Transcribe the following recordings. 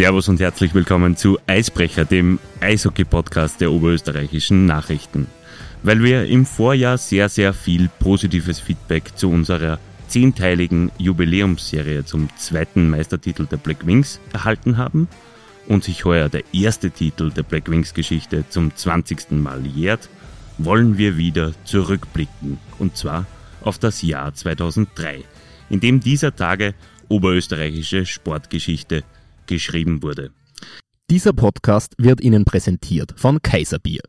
Servus und herzlich willkommen zu Eisbrecher, dem Eishockey-Podcast der oberösterreichischen Nachrichten. Weil wir im Vorjahr sehr, sehr viel positives Feedback zu unserer zehnteiligen Jubiläumsserie zum zweiten Meistertitel der Black Wings erhalten haben und sich heuer der erste Titel der Black Wings Geschichte zum 20. Mal jährt, wollen wir wieder zurückblicken und zwar auf das Jahr 2003, in dem dieser Tage oberösterreichische Sportgeschichte geschrieben wurde. Dieser Podcast wird Ihnen präsentiert von Kaiserbier.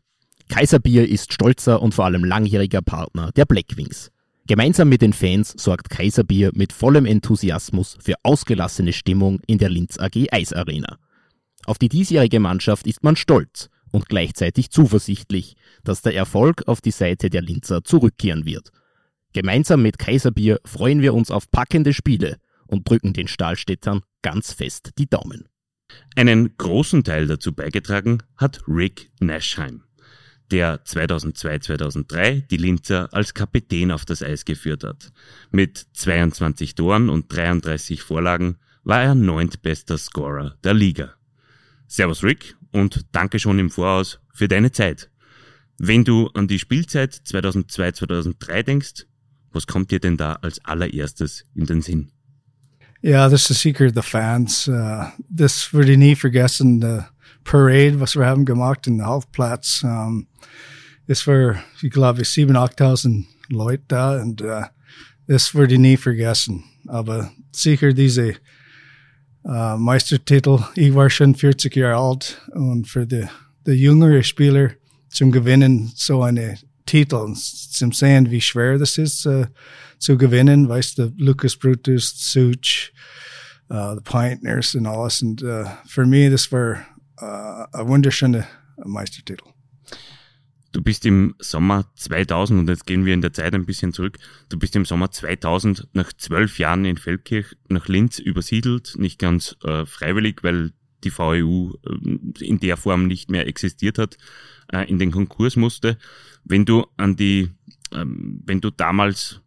Kaiserbier ist stolzer und vor allem langjähriger Partner der Blackwings. Gemeinsam mit den Fans sorgt Kaiserbier mit vollem Enthusiasmus für ausgelassene Stimmung in der Linz AG Eisarena. Auf die diesjährige Mannschaft ist man stolz und gleichzeitig zuversichtlich, dass der Erfolg auf die Seite der Linzer zurückkehren wird. Gemeinsam mit Kaiserbier freuen wir uns auf packende Spiele und drücken den Stahlstädtern ganz fest die Daumen. Einen großen Teil dazu beigetragen hat Rick Nashheim, der 2002-2003 die Linzer als Kapitän auf das Eis geführt hat. Mit 22 Toren und 33 Vorlagen war er neuntbester Scorer der Liga. Servus Rick und danke schon im Voraus für deine Zeit. Wenn du an die Spielzeit 2002-2003 denkst, was kommt dir denn da als allererstes in den Sinn? Yeah, this is the secret of the fans. Uh, this würde nie vergessen, the Parade, was wir haben gemacht in the Halfplatz. Um, es war, ich glaube, 7.000, 8.000 Leute da und uh, das würde nie vergessen. Aber sicher diese uh, Meistertitel, ich war schon 40 Jahre alt und für die, die jüngere Spieler zum Gewinnen so eine Titel, zum sehen, wie schwer das ist, uh, zu gewinnen. Weißt du, Lucas Brutus, Such, uh, the Pioneers und alles. Und uh, für mich, das war uh, ein wunderschöner Meistertitel. Du bist im Sommer 2000, und jetzt gehen wir in der Zeit ein bisschen zurück, du bist im Sommer 2000 nach zwölf Jahren in Feldkirch nach Linz übersiedelt, nicht ganz äh, freiwillig, weil die VEU äh, in der Form nicht mehr existiert hat, äh, in den Konkurs musste. Wenn du an die, ähm, wenn du damals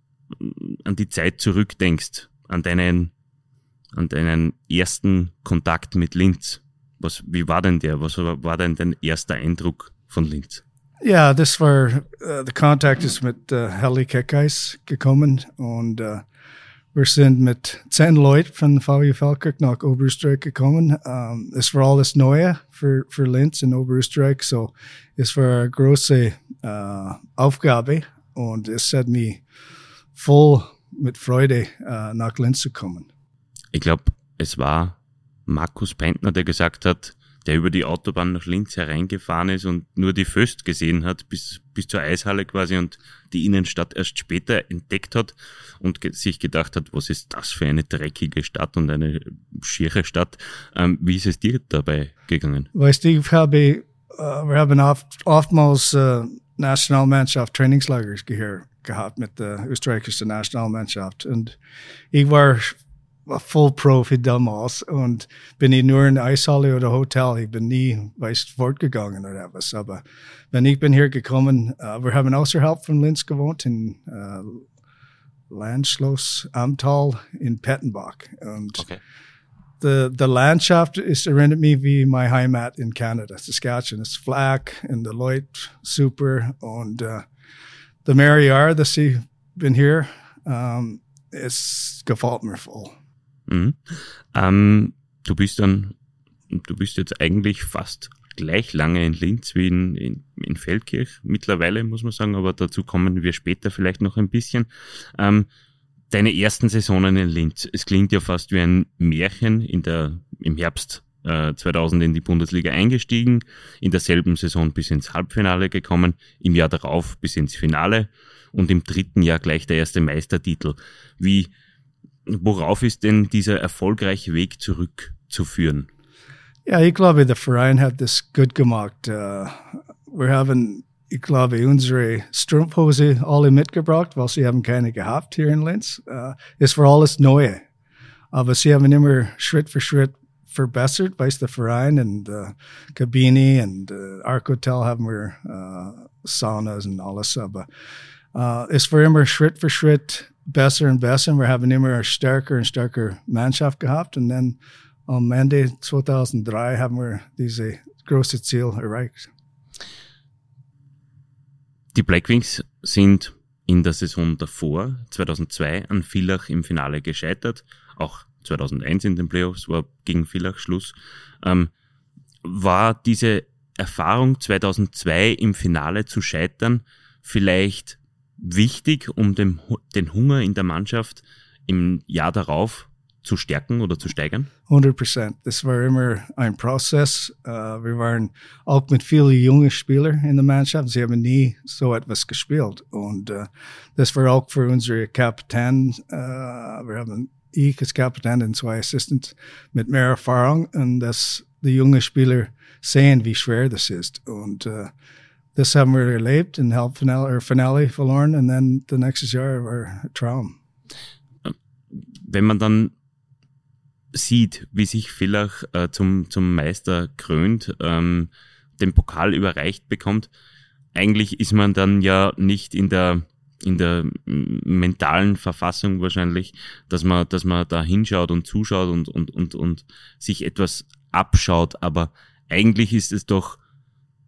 an die Zeit zurückdenkst, an deinen, an deinen ersten Kontakt mit Linz. Was, wie war denn der? Was war denn dein erster Eindruck von Linz? Ja, das war, uh, der Kontakt ist mit uh, Helly Keckheis gekommen und uh, wir sind mit zehn Leuten von VW Falkirk nach Oberösterreich gekommen. Um, es war alles Neue für, für Linz in Oberösterreich, so es war eine große uh, Aufgabe und es hat mich voll mit Freude äh, nach Linz zu kommen. Ich glaube, es war Markus Pentner, der gesagt hat, der über die Autobahn nach Linz hereingefahren ist und nur die Föst gesehen hat, bis, bis zur Eishalle quasi und die Innenstadt erst später entdeckt hat und ge sich gedacht hat, was ist das für eine dreckige Stadt und eine schiere Stadt. Ähm, wie ist es dir dabei gegangen? Weißt du, ich habe, uh, wir haben oft, oftmals uh, Nationalmannschaft Trainingslager gehabt mit der österreichischen Nationalmannschaft. Und ich war voll Profi damals und bin ich nur in Eishalle oder Hotel. Ich bin nie, weiß, fortgegangen oder etwas. Aber wenn ich bin hier gekommen, uh, wir haben außerhalb von Linz gewohnt in uh, Landschloss Amtal in Pettenbach. Und okay. The, the Landschaft ist, erinnert mich wie meine Heimat in Canada, Saskatchewan. Ist und die Leute super und uh, the mehr Jahr, dass ich bin hier, um, es gefällt mir voll. Mhm. Ähm, du bist dann, du bist jetzt eigentlich fast gleich lange in Linz wie in, in, in Feldkirch mittlerweile, muss man sagen, aber dazu kommen wir später vielleicht noch ein bisschen. Ähm, deine ersten Saisonen in Linz, es klingt ja fast wie ein Märchen in der, im Herbst 2000 in die Bundesliga eingestiegen, in derselben Saison bis ins Halbfinale gekommen, im Jahr darauf bis ins Finale und im dritten Jahr gleich der erste Meistertitel. Wie, worauf ist denn dieser erfolgreiche Weg zurückzuführen? Ja, ich glaube, der Verein hat das gut gemacht. Uh, wir haben, ich glaube, unsere Strumpfhose alle mitgebracht, weil sie haben keine gehabt hier in Linz. Uh, es war alles neu. Aber sie haben immer Schritt für Schritt verbessert, weiß der Verein und uh, Kabine und uh, Arc Hotel haben wir uh, Saunas und alles, aber uh, es war immer Schritt für Schritt besser und besser. Wir haben immer stärker und stärker Mannschaft gehabt und dann am Ende 2003 haben wir diese große Ziel erreicht. Die Blackwings sind in der Saison davor, 2002, an Villach im Finale gescheitert. Auch 2001 in den Playoffs war gegen Villach Schluss. Ähm, war diese Erfahrung 2002 im Finale zu scheitern vielleicht wichtig, um den, den Hunger in der Mannschaft im Jahr darauf zu stärken oder zu steigern? 100 Prozent. Das war immer ein Prozess. Uh, wir waren auch mit vielen jungen Spielern in der Mannschaft. Sie haben nie so etwas gespielt. Und uh, das war auch für unsere Kapitän. Uh, wir haben ich als Kapitän und zwei Assistants mit mehr Erfahrung und dass die jungen Spieler sehen, wie schwer das ist. Und das haben wir erlebt in Halbfinale Finale verloren und dann das nächste Jahr war ein Traum. Wenn man dann sieht, wie sich Villach äh, zum, zum Meister krönt, ähm, den Pokal überreicht bekommt, eigentlich ist man dann ja nicht in der in der mentalen Verfassung wahrscheinlich, dass man, dass man da hinschaut und zuschaut und, und, und, und sich etwas abschaut. Aber eigentlich ist es doch,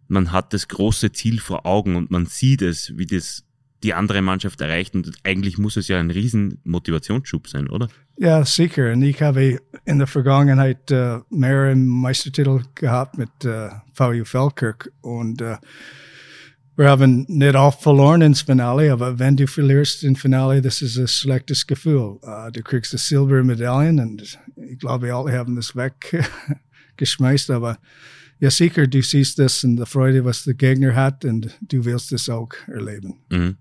man hat das große Ziel vor Augen und man sieht es, wie das die andere Mannschaft erreicht. Und eigentlich muss es ja ein riesen Motivationsschub sein, oder? Ja, sicher. Und ich habe in der Vergangenheit uh, mehrere Meistertitel gehabt mit uh, VU Falkirk. Und uh, wir haben nicht oft verloren ins Finale, aber wenn du verlierst im Finale, das ist ein schlechtes Gefühl. Uh, du kriegst die Silbermedaillen und ich glaube, alle haben das weggeschmeißt, aber ja, sicher, du siehst das in der Freude, was der Gegner hat und du willst das auch erleben. Mhm.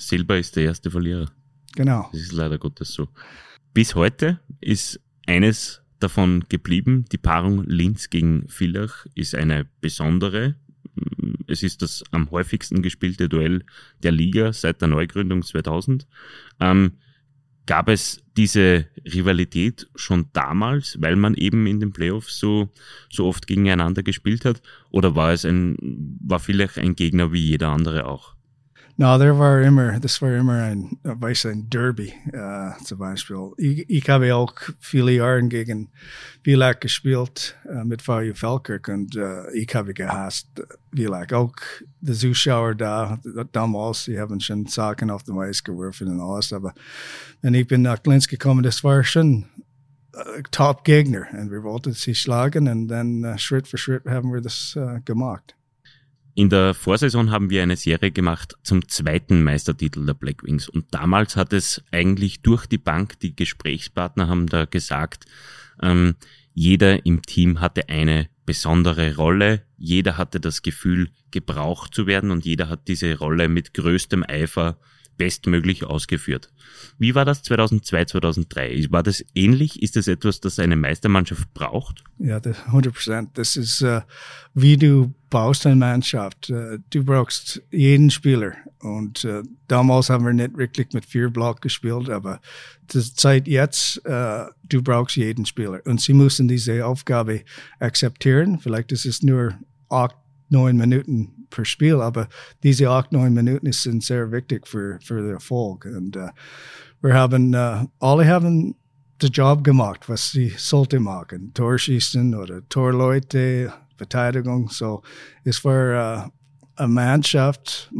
Silber ist der erste Verlierer. Genau. Das ist leider Gottes so. Bis heute ist eines davon geblieben. Die Paarung Linz gegen Villach ist eine besondere. Es ist das am häufigsten gespielte Duell der Liga seit der Neugründung 2000. Ähm, gab es diese Rivalität schon damals, weil man eben in den Playoffs so, so oft gegeneinander gespielt hat? Oder war es ein, war vielleicht ein Gegner wie jeder andere auch? No, there war immer, das war immer ein, weiß ein Derby, uh, zum Beispiel. Ich, ich habe auch viele Jahre gegen Villach gespielt uh, mit VU Falkirk und uh, ich habe gehasst Villach. Auch die Zuschauer da, damals, die haben schon Sachen auf dem Eis geworfen und alles, aber wenn ich bin nach Linz gekommen, das war schon Top-Gegner und wir wollten sie schlagen und dann Schritt für Schritt haben wir das gemacht. In der Vorsaison haben wir eine Serie gemacht zum zweiten Meistertitel der Black Wings. Und damals hat es eigentlich durch die Bank, die Gesprächspartner haben da gesagt, ähm, jeder im Team hatte eine besondere Rolle, jeder hatte das Gefühl, gebraucht zu werden und jeder hat diese Rolle mit größtem Eifer bestmöglich ausgeführt. Wie war das 2002, 2003? War das ähnlich? Ist das etwas, das eine Meistermannschaft braucht? Ja, 100 Prozent. Das ist, uh, wie du baust eine Mannschaft. Uh, du brauchst jeden Spieler. Und uh, damals haben wir nicht wirklich mit vier Block gespielt, aber die Zeit jetzt, du brauchst jeden Spieler. Und sie müssen diese Aufgabe akzeptieren. Vielleicht ist es nur acht, neun Minuten per Spiel, aber diese acht, neun Minuten sind sehr wichtig für, für den Erfolg. Und uh, wir haben, uh, alle haben den Job gemacht, was sie sollte machen. Torschießen oder Torleute, Verteidigung. So, es war uh, eine Mannschaft.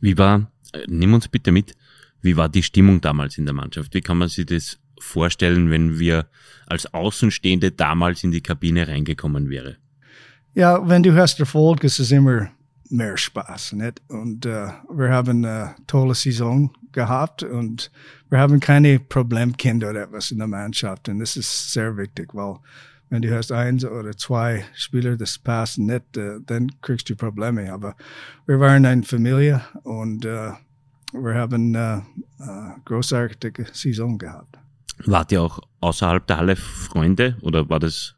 Wie war, nimm uns bitte mit, wie war die Stimmung damals in der Mannschaft? Wie kann man sich das vorstellen, wenn wir als Außenstehende damals in die Kabine reingekommen wäre? Ja, wenn du hast Erfolg, ist es immer mehr Spaß. Nicht? Und uh, wir haben eine tolle Saison gehabt und wir haben keine Problemkinder oder etwas in der Mannschaft. Und das ist sehr wichtig, weil wenn du hast eins oder zwei Spieler, das passen nicht, uh, dann kriegst du Probleme. Aber wir waren eine Familie und uh, wir haben eine großartige Saison gehabt. Wart ihr auch außerhalb der Halle Freunde oder war das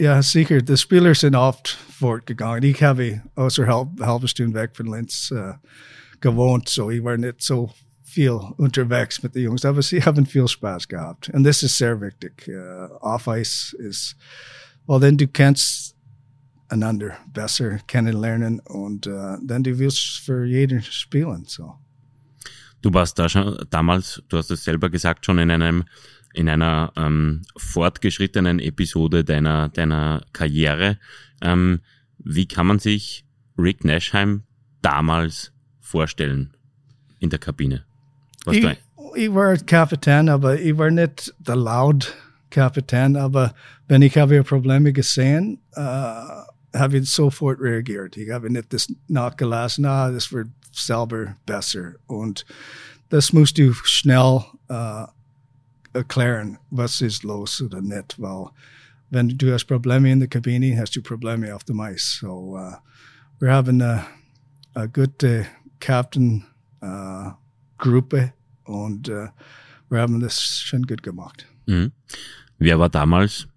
Ja, sicher. Die Spieler sind oft fortgegangen. Ich habe außerhalb halbe Stunde weg von Linz uh, gewohnt, so ich war nicht so viel unterwegs mit den Jungs, aber sie haben viel Spaß gehabt. Und das ist sehr wichtig. Uh, Off-Ice ist, well, denn du kennst einander besser kennenlernen und uh, dann du willst für jeden spielen, so. Du warst da schon damals, du hast es selber gesagt, schon in einem in einer ähm, fortgeschrittenen Episode deiner, deiner Karriere. Ähm, wie kann man sich Rick Nashheim damals vorstellen in der Kabine? Was ich, ich war Kapitän, aber ich war nicht der laut Kapitän, aber wenn ich habe Probleme gesehen, äh, habe ich sofort reagiert. Ich habe nicht das nachgelassen, na, das wird selber besser. Und das musst du schnell äh, erklären, was ist los oder nicht, weil wenn du hast Probleme in der Kabine, hast du Probleme auf dem Eis. So, uh, wir haben eine, eine gute Captain-Gruppe uh, und uh, wir haben das schon gut gemacht. Mhm. Wer war damals,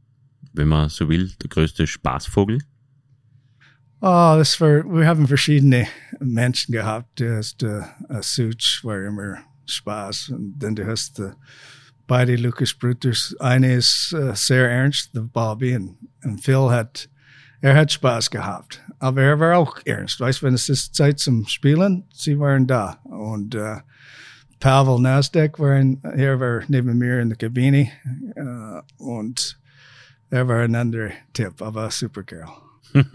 wenn man so will, der größte Spaßvogel? Oh, das war, wir haben verschiedene Menschen gehabt. Du hast uh, Such, war immer Spaß. Und dann du hast uh, beide Lucas Bruters. Eine ist uh, sehr ernst, der Bobby, und, und Phil hat, er hat Spaß gehabt. Aber er war auch ernst. Weißt du, wenn es ist Zeit zum Spielen, sie waren da. Und uh, Pavel Nasdaq war, in, er war neben mir in der Kabine. Uh, und er war ein anderer Tipp, aber super Kerl.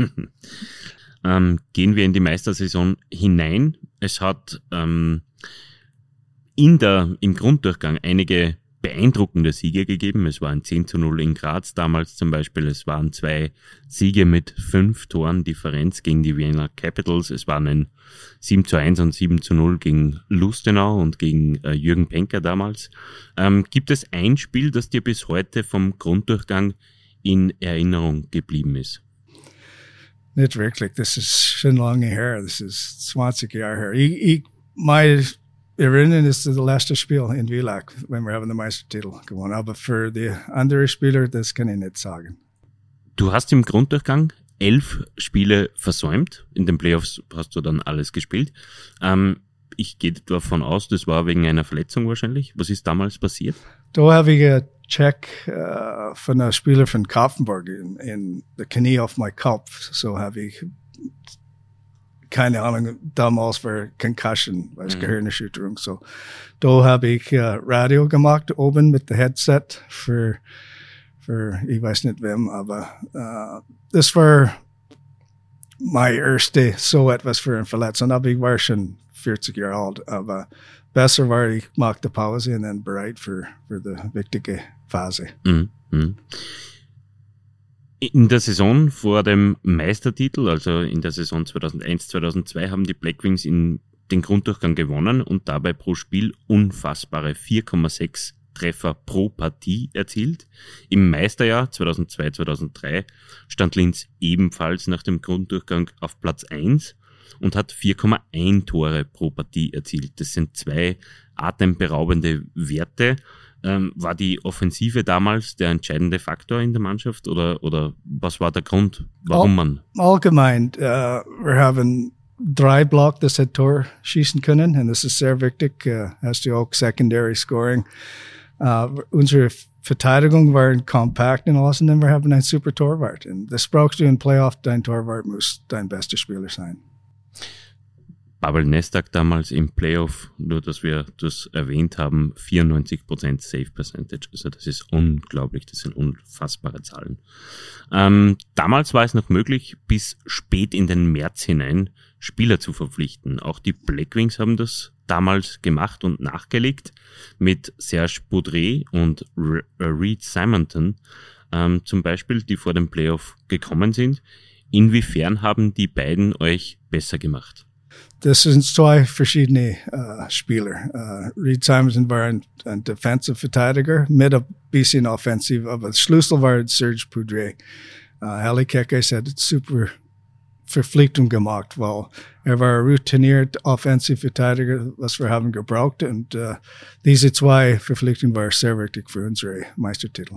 ähm, gehen wir in die Meistersaison hinein. Es hat ähm, in der, im Grunddurchgang einige beeindruckende Siege gegeben. Es waren 10 zu 0 in Graz damals zum Beispiel. Es waren zwei Siege mit fünf Toren Differenz gegen die Wiener Capitals. Es waren ein 7 zu 1 und 7 zu 0 gegen Lustenau und gegen äh, Jürgen Penker damals. Ähm, gibt es ein Spiel, das dir bis heute vom Grunddurchgang in Erinnerung geblieben ist? Nicht wirklich. Das ist schon lange her. Das ist 20 Jahre her. Ich, ich, mein Erinnerung ist das letzte Spiel in Villach, wenn wir haben den Meistertitel gewonnen. Aber für die anderen Spieler, das kann ich nicht sagen. Du hast im Grunddurchgang elf Spiele versäumt. In den Playoffs hast du dann alles gespielt. Ähm, ich gehe davon aus, das war wegen einer Verletzung wahrscheinlich. Was ist damals passiert? Da habe ich einen Check uh, von einem Spieler von Kaufenburg in, in der Knie auf meinen Kopf. So habe ich keine Ahnung, damals war Concussion, was mhm. Gehirnerschütterung. So, da habe ich uh, Radio gemacht oben mit dem Headset für, für ich weiß nicht wem, aber uh, das war mein erste so etwas für eine Verletzung. Aber ich war schon 40 Jahre alt, aber besser war ich machte Pause und dann bereit für, für die wichtige Phase. Mhm. Mhm. In der Saison vor dem Meistertitel, also in der Saison 2001, 2002, haben die Blackwings in den Grunddurchgang gewonnen und dabei pro Spiel unfassbare 4,6 Treffer pro Partie erzielt. Im Meisterjahr 2002, 2003 stand Linz ebenfalls nach dem Grunddurchgang auf Platz 1 und hat 4,1 Tore pro Partie erzielt. Das sind zwei atemberaubende Werte ähm, war die Offensive damals der entscheidende Faktor in der Mannschaft oder, oder was war der Grund, warum All, man? Allgemein, uh, wir haben drei Block, das hat Tor schießen können und das ist sehr wichtig. Uh, hast du auch Secondary Scoring. Uh, unsere Verteidigung war kompakt und alles und dann wir haben einen super Torwart. Und das brauchst du in Playoff, dein Torwart muss dein bester Spieler sein. Pavel Nestak damals im Playoff, nur dass wir das erwähnt haben, 94% Save Percentage. Also das ist unglaublich, das sind unfassbare Zahlen. Ähm, damals war es noch möglich, bis spät in den März hinein Spieler zu verpflichten. Auch die Blackwings haben das damals gemacht und nachgelegt mit Serge Boudret und äh, Reed Simonton ähm, zum Beispiel, die vor dem Playoff gekommen sind. Inwiefern haben die beiden euch besser gemacht? Das sind zwei verschiedene uh, Spieler. Uh, Reed Simonson war ein, ein Defensive Verteidiger mit ein bisschen offensiv, aber Schlüssel war Serge Poudre. Uh, Heli Kekes hat super Verpflichtung gemacht, weil er war routiniert Offensive Verteidiger, was wir haben gebraucht und uh, diese zwei Verpflichtungen waren sehr wichtig für unsere Meistertitel.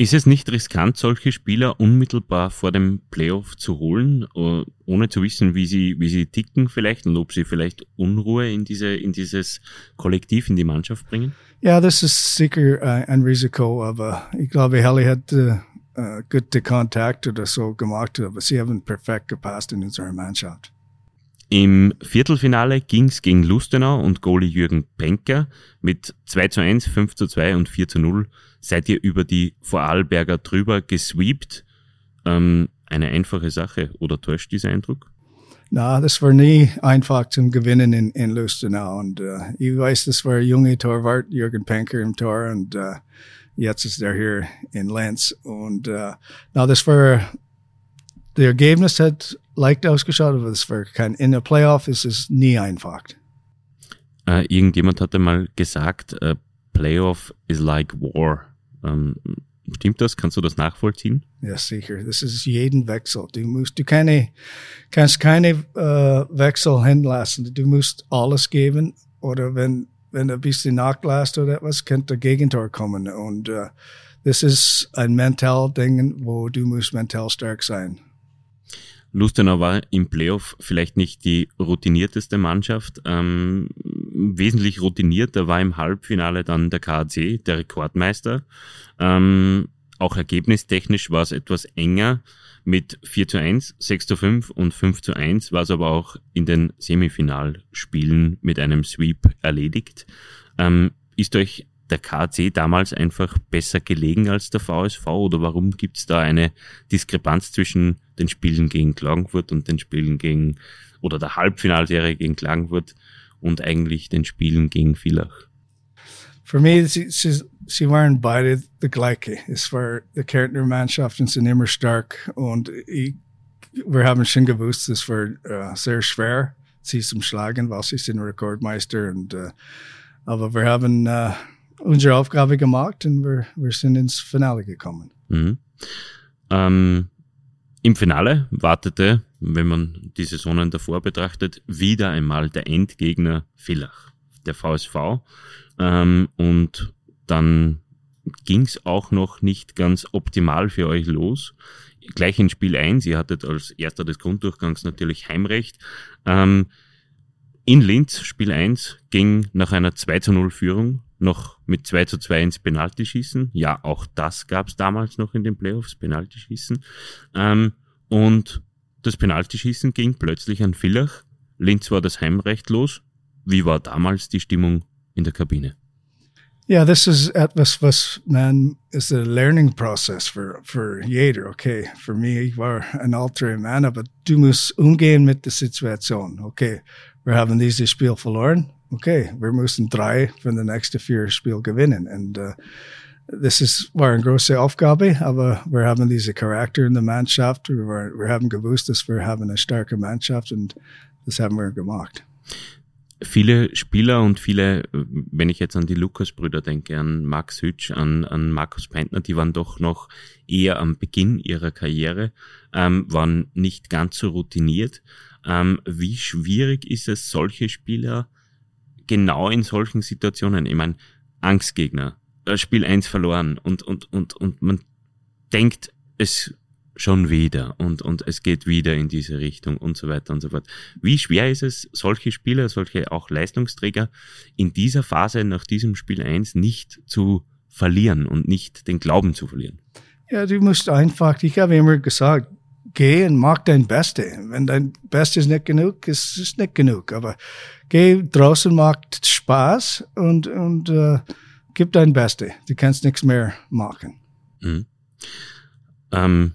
Ist es nicht riskant, solche Spieler unmittelbar vor dem Playoff zu holen, äh, ohne zu wissen, wie sie, wie sie ticken vielleicht und ob sie vielleicht Unruhe in diese, in dieses Kollektiv, in die Mannschaft bringen? Ja, das ist sicher ein Risiko, aber ich glaube, Helly hat uh, uh, gute Kontakt oder so gemacht, aber sie haben perfekt gepasst in unserer Mannschaft. Im Viertelfinale ging's gegen Lustenau und Goalie Jürgen Penker mit 2 zu 1, 5 zu 2 und 4 zu 0 seid ihr über die Vorarlberger drüber gesweept. Ähm, eine einfache Sache oder täuscht dieser Eindruck? Na, das war nie einfach zum Gewinnen in, in Lustenau. Und uh, ich weiß, das war junge Torwart, Jürgen Penker im Tor. Und uh, jetzt ist er hier in Lenz. Und uh, na, das war, der Ergebnis hat leicht ausgeschaut, aber das war kein, in der Playoff ist es nie einfach. Äh, irgendjemand hatte mal gesagt, uh, Playoff is like war. Ähm, Stimmt das? Kannst du das nachvollziehen? Ja, sicher. Das ist jeden Wechsel. Du musst, du keine, kannst keine äh, Wechsel hinlassen. Du musst alles geben. Oder wenn, wenn du ein bisschen nachlässt oder etwas, könnte der Gegentor kommen. Und äh, das ist ein mental Ding, wo du musst mental stark sein. Lustenau war im Playoff vielleicht nicht die routinierteste Mannschaft. Ähm, wesentlich routinierter war im Halbfinale dann der KAC, der Rekordmeister. Ähm, auch ergebnistechnisch war es etwas enger. Mit 4 zu 1, 6 zu 5 und 5 zu 1 war es aber auch in den Semifinalspielen mit einem Sweep erledigt. Ähm, ist euch der KC damals einfach besser gelegen als der VSV oder warum gibt es da eine Diskrepanz zwischen den Spielen gegen Klagenfurt und den Spielen gegen oder der Halbfinalserie gegen Klagenfurt und eigentlich den Spielen gegen Villach? Für mich, sie, sie, sie waren beide die gleiche. Es war, die Kärntner Mannschaften sind immer stark und ich, wir haben schon gewusst, es war uh, sehr schwer, sie zu schlagen, weil sie sind Rekordmeister und uh, aber wir haben uh, unsere Aufgabe gemacht und wir, wir sind ins Finale gekommen. Mhm. Ähm, Im Finale wartete, wenn man die Saisonen davor betrachtet, wieder einmal der Endgegner Villach, der VSV. Ähm, und dann ging es auch noch nicht ganz optimal für euch los. Gleich in Spiel 1, ihr hattet als erster des Grunddurchgangs natürlich Heimrecht. Ähm, in Linz, Spiel 1, ging nach einer 2 zu 0 Führung noch mit 2 zu 2 ins Penaltyschießen. Ja, auch das gab es damals noch in den Playoffs, Penaltyschießen. Ähm, und das Penaltyschießen ging plötzlich an Villach. Linz war das Heimrecht los. Wie war damals die Stimmung in der Kabine? Ja, das ist etwas, was man ist ein Learning Process für, für jeder. Okay, für mich, ich war ein alter Mann, aber du musst umgehen mit der Situation. Okay, wir haben dieses Spiel verloren okay, wir müssen drei von den nächsten vier Spielen gewinnen. Und uh, das ist, war eine große Aufgabe, aber wir haben diese Charakter in der Mannschaft. Wir, wir haben gewusst, dass wir haben eine starke Mannschaft und das haben wir gemacht. Viele Spieler und viele, wenn ich jetzt an die Lukas-Brüder denke, an Max Hütsch, an, an Markus Peintner, die waren doch noch eher am Beginn ihrer Karriere, ähm, waren nicht ganz so routiniert. Ähm, wie schwierig ist es, solche Spieler genau in solchen Situationen, ich meine, Angstgegner, Spiel 1 verloren und, und, und, und man denkt es schon wieder und, und es geht wieder in diese Richtung und so weiter und so fort. Wie schwer ist es, solche Spieler, solche auch Leistungsträger in dieser Phase nach diesem Spiel 1 nicht zu verlieren und nicht den Glauben zu verlieren? Ja, du musst einfach, ich habe immer gesagt, geh und mach dein Beste. Wenn dein Bestes nicht genug ist, ist nicht genug. Aber geh draußen, macht Spaß und, und äh, gib dein Beste. Du kannst nichts mehr machen. Mhm. Ähm,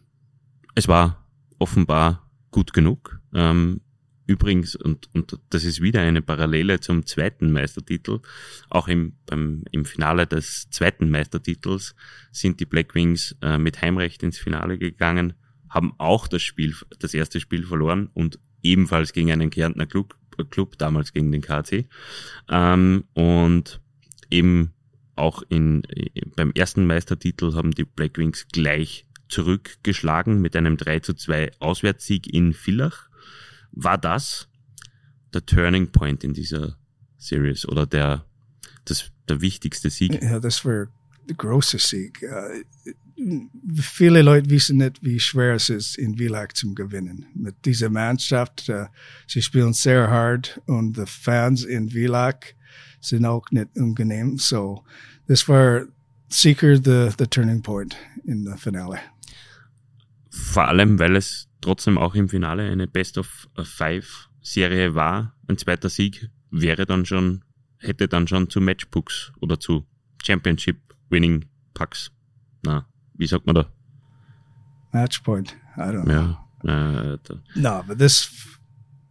es war offenbar gut genug. Ähm, übrigens, und, und das ist wieder eine Parallele zum zweiten Meistertitel, auch im, beim, im Finale des zweiten Meistertitels sind die Black Wings äh, mit Heimrecht ins Finale gegangen haben auch das Spiel, das erste Spiel verloren und ebenfalls gegen einen Kärntner Club, Club damals gegen den KC. Ähm, und eben auch in, beim ersten Meistertitel haben die Black Wings gleich zurückgeschlagen mit einem 3 zu 2 Auswärtssieg in Villach. War das der Turning Point in dieser Series oder der, das, der wichtigste Sieg? Ja, das war der große Sieg. Uh, viele Leute wissen nicht, wie schwer es ist, in Villach zu gewinnen. Mit dieser Mannschaft, uh, sie spielen sehr hart und die Fans in Villach sind auch nicht unangenehm. So, das war sicher the, the turning point in the Finale. Vor allem, weil es trotzdem auch im Finale eine Best of Five Serie war, ein zweiter Sieg, wäre dann schon, hätte dann schon zu Matchbooks oder zu Championship Winning Pucks. Na, wie sagt man da? Match point. I don't know. Ja, äh, da, No, but this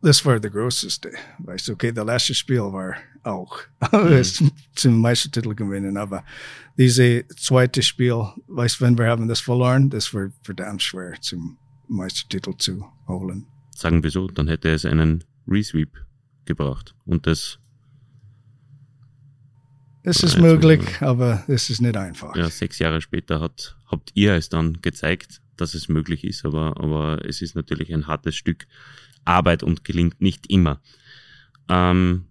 this war the größte. Weißt du, okay, der letzte Spiel war auch es zum Meistertitel gewinnen, aber diese zweite Spiel, weißt du, wenn wir haben das verloren, das war verdammt schwer zum Meistertitel zu holen. sagen wir so, dann hätte es einen Resweep gebraucht. Und das, Es ist möglich, aber es ist nicht einfach. ja, sechs Jahre später hat, habt ihr es dann gezeigt, dass es möglich ist, aber, aber es ist natürlich ein hartes Stück Arbeit und gelingt nicht immer. Ähm,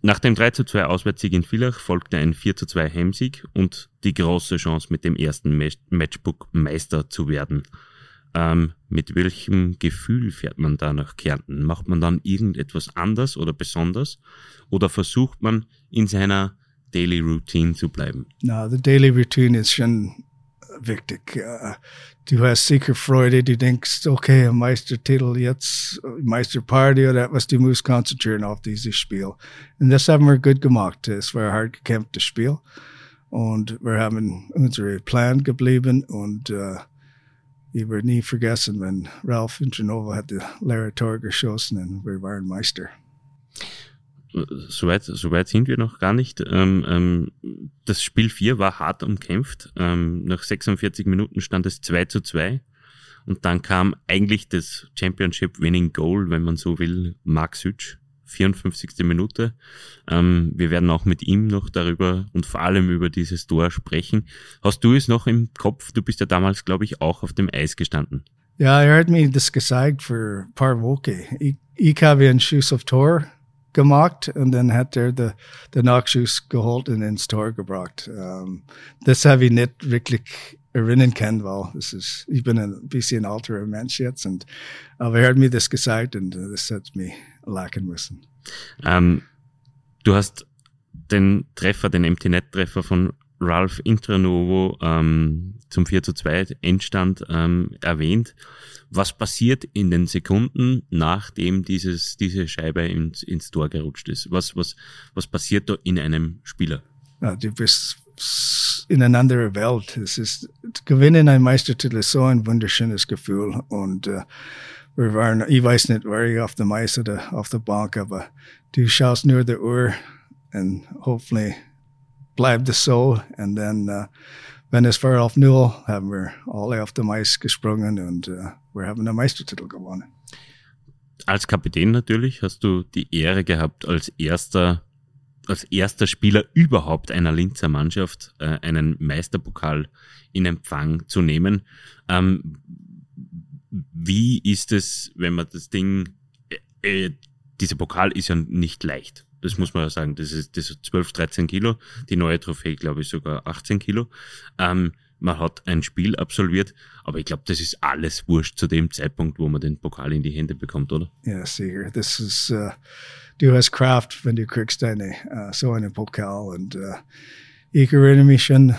nach dem 3 zu 2 Auswärtssieg in Villach folgte ein 4 zu 2 Heimsieg und die große Chance, mit dem ersten Match- Matchbook Meister zu werden. Ähm, mit welchem Gefühl fährt man da nach Kärnten? Macht man dann irgendetwas anders oder besonders? Oder versucht man in seiner Daily Routine zu bleiben? No, the daily routine ist schon wichtig. Du hast sicher Freude, du denkst, okay, Meistertitel jetzt, Meisterparty oder etwas, du musst konzentrieren auf dieses Spiel. Und das haben wir gut gemacht. Es war ein hart gekämpftes Spiel. Und wir haben unsere Plan geblieben und uh, ich werde nie vergessen, wenn Ralph Intranova hat die leere Tor geschossen und wir waren Meister. Soweit, soweit sind wir noch gar nicht. Ähm, ähm, das Spiel 4 war hart umkämpft. Ähm, nach 46 Minuten stand es 2 zu 2. Und dann kam eigentlich das Championship Winning Goal, wenn man so will, Mark Sütsch, 54. Minute. Ähm, wir werden auch mit ihm noch darüber und vor allem über dieses Tor sprechen. Hast du es noch im Kopf? Du bist ja damals, glaube ich, auch auf dem Eis gestanden. Ja, er hat mir das gesagt für ein paar Wochen. Ich, ich habe einen Schuss auf Tor gemacht und dann hat er den, den Nachschuss geholt und ins Tor gebracht. Um, das habe ich nicht wirklich erinnern können, weil das ist, ich bin ein bisschen älterer Mensch jetzt und, aber er hat mir das gesagt und das hat mich lachen müssen. Ähm, du hast den Treffer, den MT-Net-Treffer von Ralph Intranovo ähm, zum 4 zu 2 Endstand ähm, erwähnt. Was passiert in den Sekunden, nachdem dieses, diese Scheibe ins, ins Tor gerutscht ist? Was, was, was passiert da in einem Spieler? Ja, du bist in einer anderen Welt. Es ist, gewinnen ein Meistertitel ist so ein wunderschönes Gefühl und uh, wir waren, ich weiß nicht, war ich auf dem Eis oder auf der Bank, aber du schaust nur die Uhr und hoffentlich bleibt es so. Und dann, uh, wenn es war auf Null, haben wir alle auf dem Eis gesprungen und uh, wir haben den Meistertitel gewonnen. Als Kapitän natürlich hast du die Ehre gehabt, als erster, als erster Spieler überhaupt einer Linzer Mannschaft äh, einen Meisterpokal in Empfang zu nehmen. Ähm, wie ist es, wenn man das Ding, äh, äh, dieser Pokal ist ja nicht leicht. Das muss man ja sagen. Das ist, das ist 12, 13 Kilo. Die neue Trophäe, glaube ich, sogar 18 Kilo. Ähm, man hat ein Spiel absolviert, aber ich glaube, das ist alles wurscht zu dem Zeitpunkt, wo man den Pokal in die Hände bekommt, oder? Ja, sicher. Das ist, uh, du hast Kraft, wenn du kriegst eine, uh, so einen Pokal und uh, ich erinnere mich schon,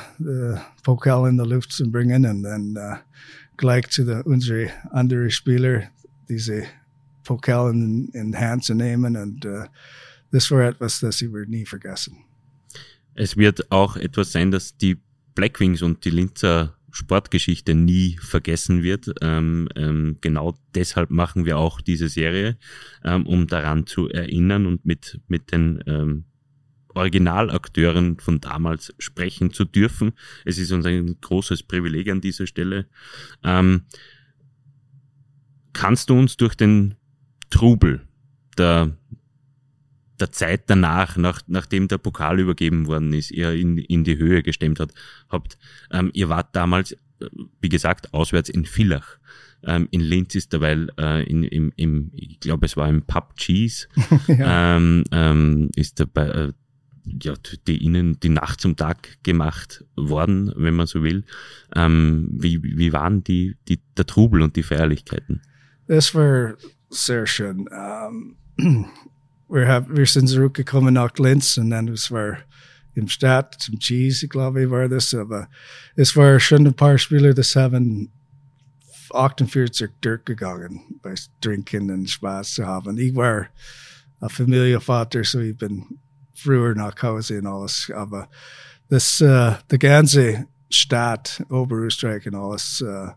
Pokal in die Luft zu bringen und dann gleich zu der, unsere anderen Spieler diese Pokal in, in Hand zu nehmen und das war etwas, das ich nie vergessen. Es wird auch etwas sein, dass die Blackwings und die Linzer Sportgeschichte nie vergessen wird. Ähm, ähm, genau deshalb machen wir auch diese Serie, ähm, um daran zu erinnern und mit, mit den ähm, Originalakteuren von damals sprechen zu dürfen. Es ist uns ein großes Privileg an dieser Stelle. Ähm, kannst du uns durch den Trubel der der Zeit danach, nach, nachdem der Pokal übergeben worden ist, ihr in, in die Höhe gestemmt hat, habt, ähm, ihr wart damals, wie gesagt, auswärts in Villach. Ähm, in Linz ist derweil äh, in, im, im, ich glaube, es war im Pub Cheese, ja. ähm, ähm, ist dabei, äh, ja, die ihnen die Nacht zum Tag gemacht worden, wenn man so will. Ähm, wie, wie waren die, die, der Trubel und die Feierlichkeiten? Es war sehr schön. Um wir, haben, wir sind zurückgekommen nach Linz und dann es war im Stadt zum Cheese, glaube ich, war das. Aber es war schon ein paar Spieler, das haben 48 durchgegangen bei Trinken und Spaß zu haben. Ich war ein Familienvater, so ich bin früher nach Hause und alles. Aber das, äh, die ganze Stadt, Oberösterreich und alles, äh, uh,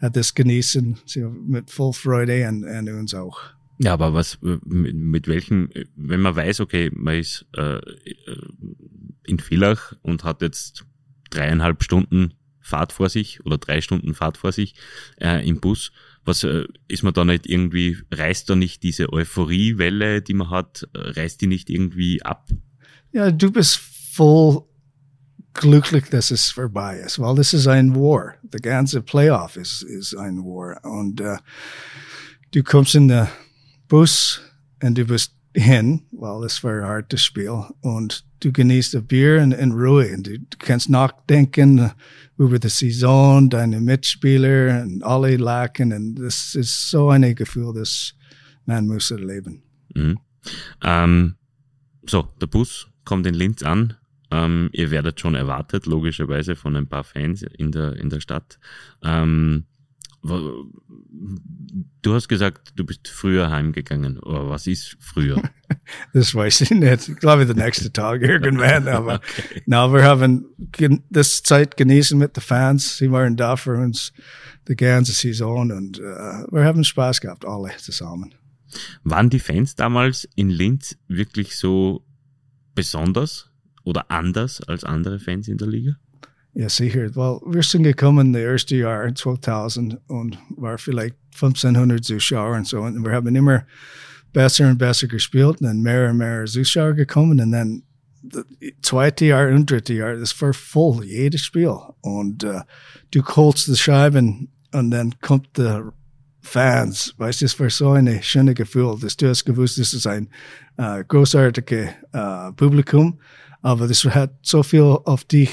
hat das genießen, so mit voll Freude und, und uns auch. Ja, aber was, mit, mit welchem, wenn man weiß, okay, man ist äh, in Villach und hat jetzt dreieinhalb Stunden Fahrt vor sich oder drei Stunden Fahrt vor sich äh, im Bus, was äh, ist man da nicht irgendwie, reißt da nicht diese Euphoriewelle, die man hat, reißt die nicht irgendwie ab? Ja, du bist voll glücklich, dass es vorbei ist, weil das ist ein War. Der ganze Playoff ist, ist ein War. Und äh, du kommst in den Bus und du bist hin, weil es war ein hartes Spiel. Und du genießt ein Bier in, in Ruhe. Und du, du kannst nachdenken über die Saison, deine Mitspieler und alle lachen. Und das ist so ein Gefühl, das man muss erleben. Mhm. Ähm, so, der Bus kommt in Linz an. Ähm, ihr werdet schon erwartet, logischerweise, von ein paar Fans in der, in der Stadt. Ähm, du hast gesagt, du bist früher heimgegangen. Aber was ist früher? das weiß ich nicht. Ich glaube, der nächste Tag irgendwann. Aber okay. na, wir haben das Zeit genießen mit den Fans. Sie waren da für uns die ganze Saison und uh, wir haben Spaß gehabt, alle zusammen. Waren die Fans damals in Linz wirklich so besonders oder anders als andere Fans in der Liga? Ja, sicher. Weil wir sind gekommen das erste Jahr 2000 und war vielleicht 1500 Zuschauer und so. Und wir haben immer besser und besser gespielt und dann mehr und mehr Zuschauer gekommen und dann das zweite Jahr und dritte Jahr, das war voll, jedes Spiel. Und uh, du holst die Scheiben und dann kommt der Fans. Du, es war so ein schönes Gefühl, dass du hast gewusst, das ist ein uh, großartiges uh, Publikum, aber das hat so viel auf dich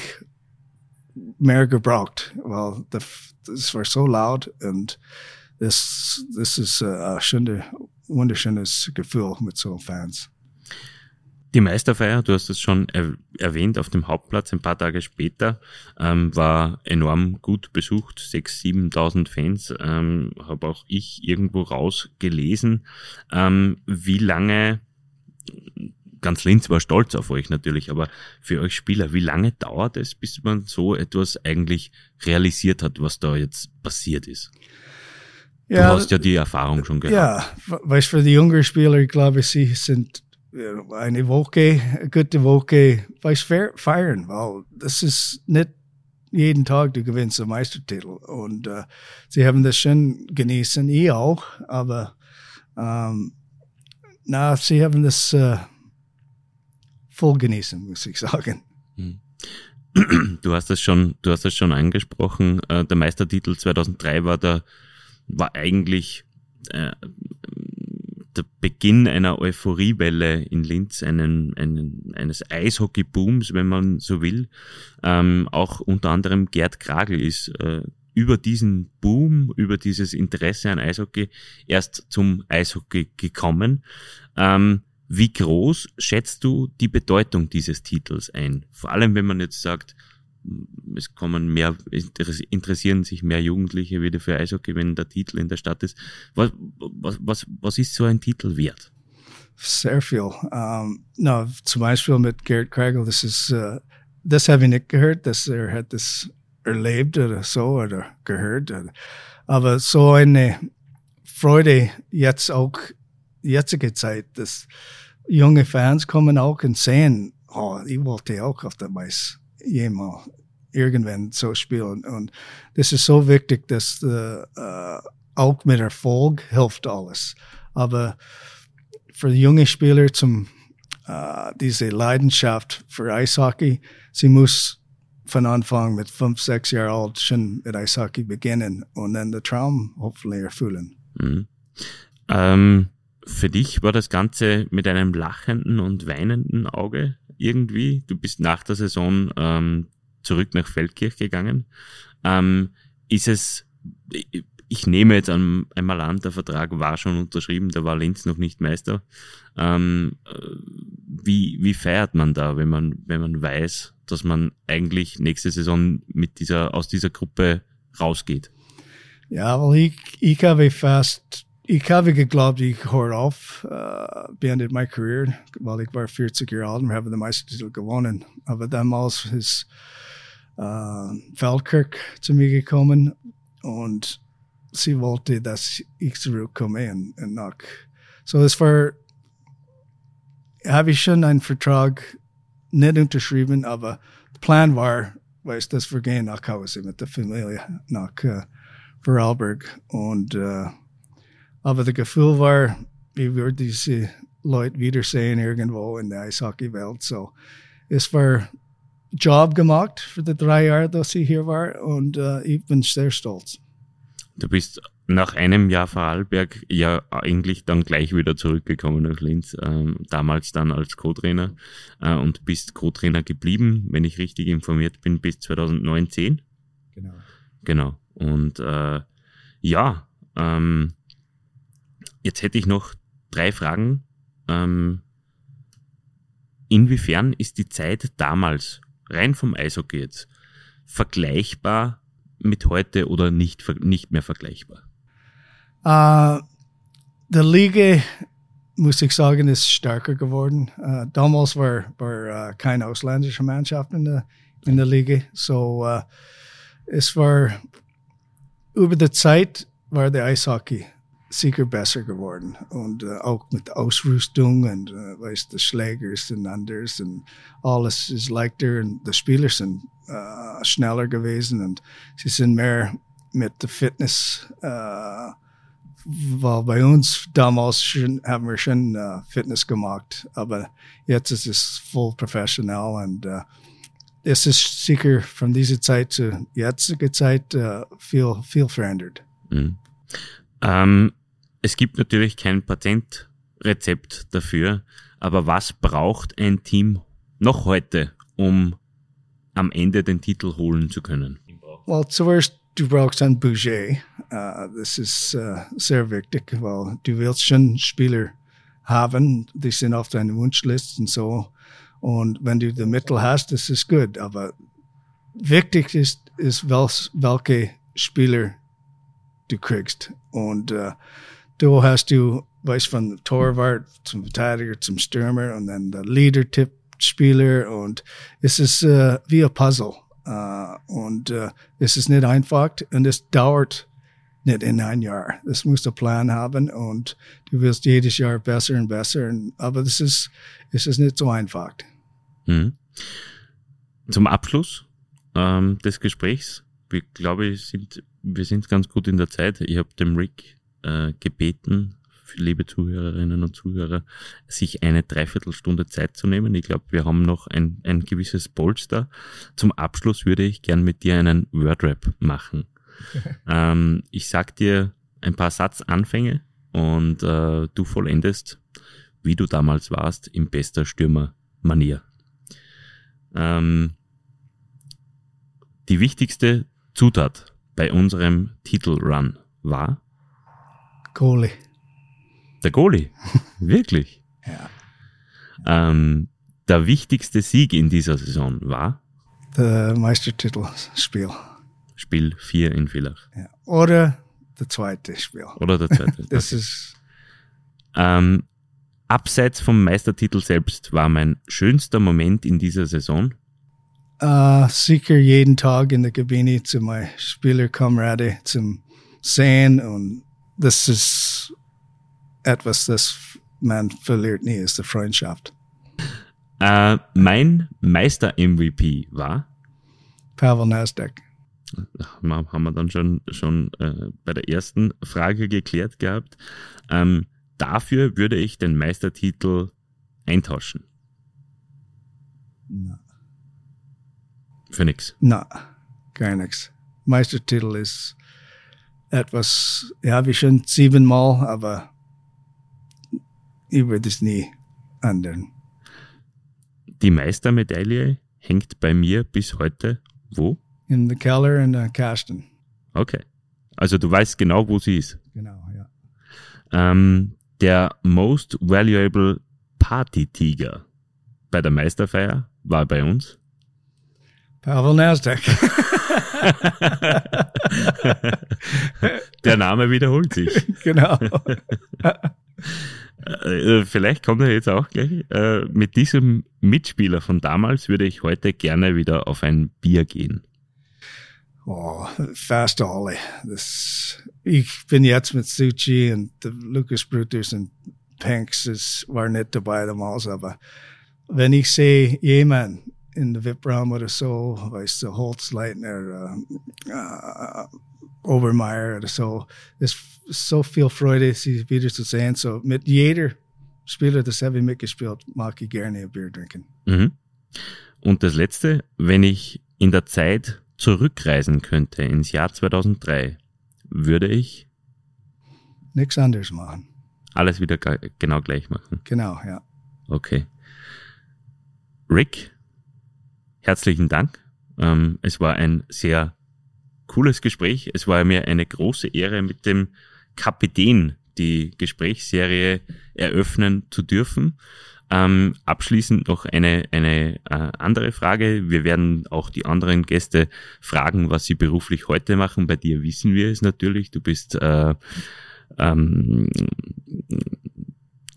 mehr gebraucht, weil das war so laut und das, das ist ein schönes, wunderschönes Gefühl mit so Fans. Die Meisterfeier, du hast es schon erwähnt, auf dem Hauptplatz ein paar Tage später, ähm, war enorm gut besucht, 6.000, 7.000 Fans, ähm, habe auch ich irgendwo rausgelesen. Ähm, wie lange ganz Linz war stolz auf euch natürlich, aber für euch Spieler, wie lange dauert es, bis man so etwas eigentlich realisiert hat, was da jetzt passiert ist? Ja, du hast ja die Erfahrung schon gehabt. Ja, weißt für die jungen Spieler, ich glaube, sie sind eine Woche, eine gute Woche, weißt feiern, weil das ist nicht jeden Tag du gewinnst einen Meistertitel und uh, sie haben das schon genießen, ich auch, aber ähm, na, sie haben das uh, voll genießen, muss ich sagen. Hm. Du hast das schon, du hast das schon angesprochen. Äh, der Meistertitel 2003 war der, war eigentlich äh, der Beginn einer Euphoriewelle in Linz, einen, einen, eines Eishockeybooms, wenn man so will. Ähm, auch unter anderem Gerd Kragel ist äh, über diesen Boom, über dieses Interesse an Eishockey erst zum Eishockey gekommen. Ähm, wie groß schätzt du die Bedeutung dieses Titels ein? Vor allem, wenn man jetzt sagt, es kommen mehr, interessieren sich mehr Jugendliche wieder für Eishockey, wenn der Titel in der Stadt ist. Was, was, was, was ist so ein Titel wert? Sehr viel. Um, no, zum Beispiel mit Garrett Kragel, das ist, uh, das habe ich nicht gehört, dass er hat das erlebt oder so oder gehört. Aber so eine Freude jetzt auch, jetzige Zeit, dass junge Fans kommen auch und sehen, oh, ich wollte auch auf der Mais jemals irgendwann so spielen. Und das ist so wichtig, dass äh, auch mit Erfolg hilft alles. Aber für junge Spieler zum äh, diese Leidenschaft für Eishockey, sie muss von Anfang mit fünf, sechs Jahren alt schon mit Eishockey beginnen und dann den Traum hoffentlich erfüllen. Mhm. Ähm, für dich war das Ganze mit einem lachenden und weinenden Auge irgendwie. Du bist nach der Saison ähm, zurück nach Feldkirch gegangen. Ähm, ist es, ich nehme jetzt einmal an, der Vertrag war schon unterschrieben, da war Linz noch nicht Meister. Ähm, äh, wie, wie feiert man da, wenn man, wenn man weiß, dass man eigentlich nächste Saison mit dieser, aus dieser Gruppe rausgeht? Ja, wel, ik, ik heb een ik heb geglaubt, ik hoor auf, uh, beendet mijn career, weil ik war 40 jaar oud en we hebben de Meistertitel gewonnen. Aber damals ist uh, Feldkirk zu mir gekommen und sie wollte, dass ich zurückkomme und, und nach. So es war, habe ich schon einen Vertrag nicht unterschrieben, aber der Plan war, weißt, dass wir gehen nach Hause mit der Familie nach uh, Vorarlberg und uh, aber das Gefühl war, wie wir diese Leute wiedersehen irgendwo in der Eishockey-Welt. So, es war Job gemacht für die drei Jahre, dass ich hier war und uh, ich bin sehr stolz. Du bist nach einem Jahr Vorarlberg ja eigentlich dann gleich wieder zurückgekommen nach Linz, ähm, damals dann als Co-Trainer äh, und bist Co-Trainer geblieben, wenn ich richtig informiert bin, bis 2019. Genau. Genau. Und äh, ja, ähm, jetzt hätte ich noch drei Fragen. Ähm, inwiefern ist die Zeit damals, rein vom Eishockey jetzt, vergleichbar mit heute oder nicht, nicht mehr vergleichbar? Uh, die Liga, muss ich sagen, ist stärker geworden. Uh, damals war, war uh, keine ausländische Mannschaft in der, in der Liga. So, uh, es war über die Zeit war der Eishockey sicher besser geworden und uh, auch mit Ausrüstung und uh, weißt, die Schläger sind anders und alles ist leichter und die Spieler sind uh, schneller gewesen und sie sind mehr mit der Fitness weil bei uns damals schon, haben wir schon uh, Fitness gemacht, aber jetzt ist es voll professionell und uh, es ist sicher von dieser Zeit zu jetziger Zeit uh, viel, viel verändert. Mhm. Ähm, es gibt natürlich kein Patentrezept dafür, aber was braucht ein Team noch heute, um am Ende den Titel holen zu können? Well, zuerst du brauchst ein Budget. Uh, das ist uh, sehr wichtig, weil du willst schon Spieler haben, die sind auf deiner Wunschliste und so. Und wenn du die Mittel hast, das ist gut. Aber wichtig ist, ist welche Spieler du kriegst. Und uh, du hast du, weißt von Torwart zum Verteidiger zum Stürmer und dann der Leader-Tipp-Spieler und es ist uh, wie ein Puzzle. Uh, und uh, es ist nicht einfach und es dauert nicht in ein Jahr. Das musst du Plan haben und du wirst jedes Jahr besser und besser. Und, aber das ist, es ist nicht so einfach. Mhm. Zum Abschluss ähm, des Gesprächs, wir glaube ich, sind, wir sind ganz gut in der Zeit. Ich habe dem Rick äh, gebeten, liebe Zuhörerinnen und Zuhörer, sich eine Dreiviertelstunde Zeit zu nehmen. Ich glaube, wir haben noch ein, ein gewisses Polster. Zum Abschluss würde ich gern mit dir einen Wordrap machen. ähm, ich sag dir ein paar Satzanfänge und äh, du vollendest, wie du damals warst, in bester Stürmer-Manier. Ähm, die wichtigste Zutat bei unserem Titelrun war? Goalie. Der Goalie. Wirklich? Ja. Ähm, der wichtigste Sieg in dieser Saison war? Der Meistertitelspiel. Spiel 4 in Villach. Ja. Oder der zweite Spiel. Oder der zweite. das ist. Ähm, abseits vom Meistertitel selbst war mein schönster Moment in dieser Saison? Uh, sicher jeden Tag in der Kabine zu meinen Spielerkameraden zum Sehen und das ist etwas, das man verliert nie, ist die Freundschaft. Äh, mein Meister-MVP war? Pavel Nasdaq. Haben wir dann schon, schon äh, bei der ersten Frage geklärt gehabt. Ähm, dafür würde ich den Meistertitel eintauschen. Na. Für nix. Na, gar nichts. Meistertitel ist etwas, ja, ich schon siebenmal, aber ich würde es nie ändern. Die Meistermedaille hängt bei mir bis heute wo? In the Keller in der Kasten. Okay. Also du weißt genau, wo sie ist. Genau, ja. Ähm, der Most Valuable Party Tiger bei der Meisterfeier war bei uns. Pavel Nasdaq. Der Name wiederholt sich. genau. Äh, Vielleicht kommt er jetzt auch gleich. Äh, Mit diesem Mitspieler von damals würde ich heute gerne wieder auf ein Bier gehen. Oh, Fast Ollie. Das, ich bin jetzt mit Suchi und Lucas Brutus und Panks, es war nicht dabei damals, aber wenn ich sehe jemand in der VIP-Raum oder so, weißt du, Holzleitner, äh, äh, Obermeier oder so, ist so viel Freude, sie wieder zu sehen. So mit jeder Spieler, das habe ich mitgespielt, mag ich gerne ein Bier trinken. Mhm. Und das Letzte, wenn ich in der Zeit zurückreisen könnte ins Jahr 2003, würde ich Nichts anderes machen. alles wieder ge- genau gleich machen. Genau, ja. Okay. Rick, herzlichen Dank. Ähm, es war ein sehr cooles Gespräch. Es war mir eine große Ehre, mit dem Kapitän die Gesprächsserie eröffnen zu dürfen. Ähm, abschließend noch eine, eine äh, andere Frage. Wir werden auch die anderen Gäste fragen, was sie beruflich heute machen. Bei dir wissen wir es natürlich. Du bist äh, ähm,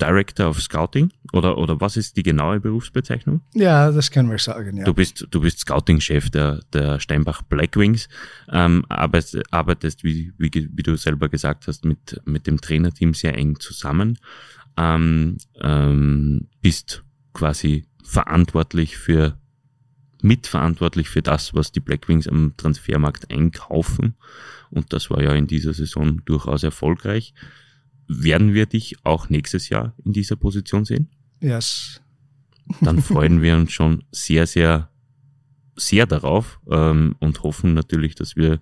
Director of Scouting oder, oder was ist die genaue Berufsbezeichnung? Ja, das können wir sagen, ja. Du bist, du bist Scouting-Chef der, der Steinbach Blackwings, ähm, arbeitest, arbeitest wie, wie, wie du selber gesagt hast, mit, mit dem Trainerteam sehr eng zusammen, ähm, ähm, bist quasi verantwortlich für, mitverantwortlich für das, was die Blackwings am Transfermarkt einkaufen. Und das war ja in dieser Saison durchaus erfolgreich. Werden wir dich auch nächstes Jahr in dieser Position sehen? Yes. dann freuen wir uns schon sehr, sehr, sehr darauf ähm, und hoffen natürlich, dass wir,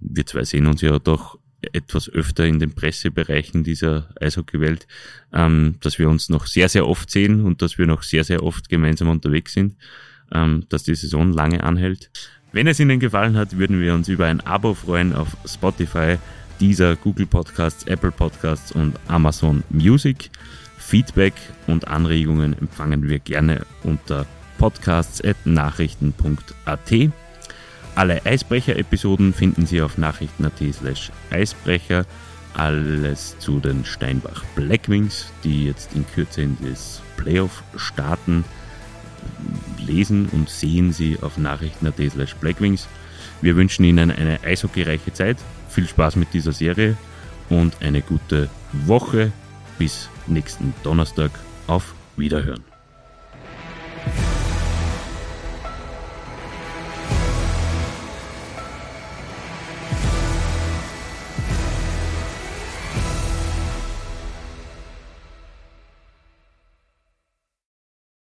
wir zwei sehen uns ja doch etwas öfter in den Pressebereichen dieser Eishockeywelt, ähm, dass wir uns noch sehr, sehr oft sehen und dass wir noch sehr, sehr oft gemeinsam unterwegs sind, ähm, dass die Saison lange anhält. Wenn es Ihnen gefallen hat, würden wir uns über ein Abo freuen auf Spotify, dieser Google Podcasts, Apple Podcasts und Amazon Music. Feedback und Anregungen empfangen wir gerne unter podcasts.nachrichten.at. Alle Eisbrecher-Episoden finden Sie auf nachrichten.at slash Eisbrecher. Alles zu den Steinbach Blackwings, die jetzt in Kürze in das Playoff starten, lesen und sehen Sie auf nachrichten.at slash Blackwings. Wir wünschen Ihnen eine eishockeyreiche Zeit, viel Spaß mit dieser Serie und eine gute Woche. Bis nächsten Donnerstag. Auf Wiederhören.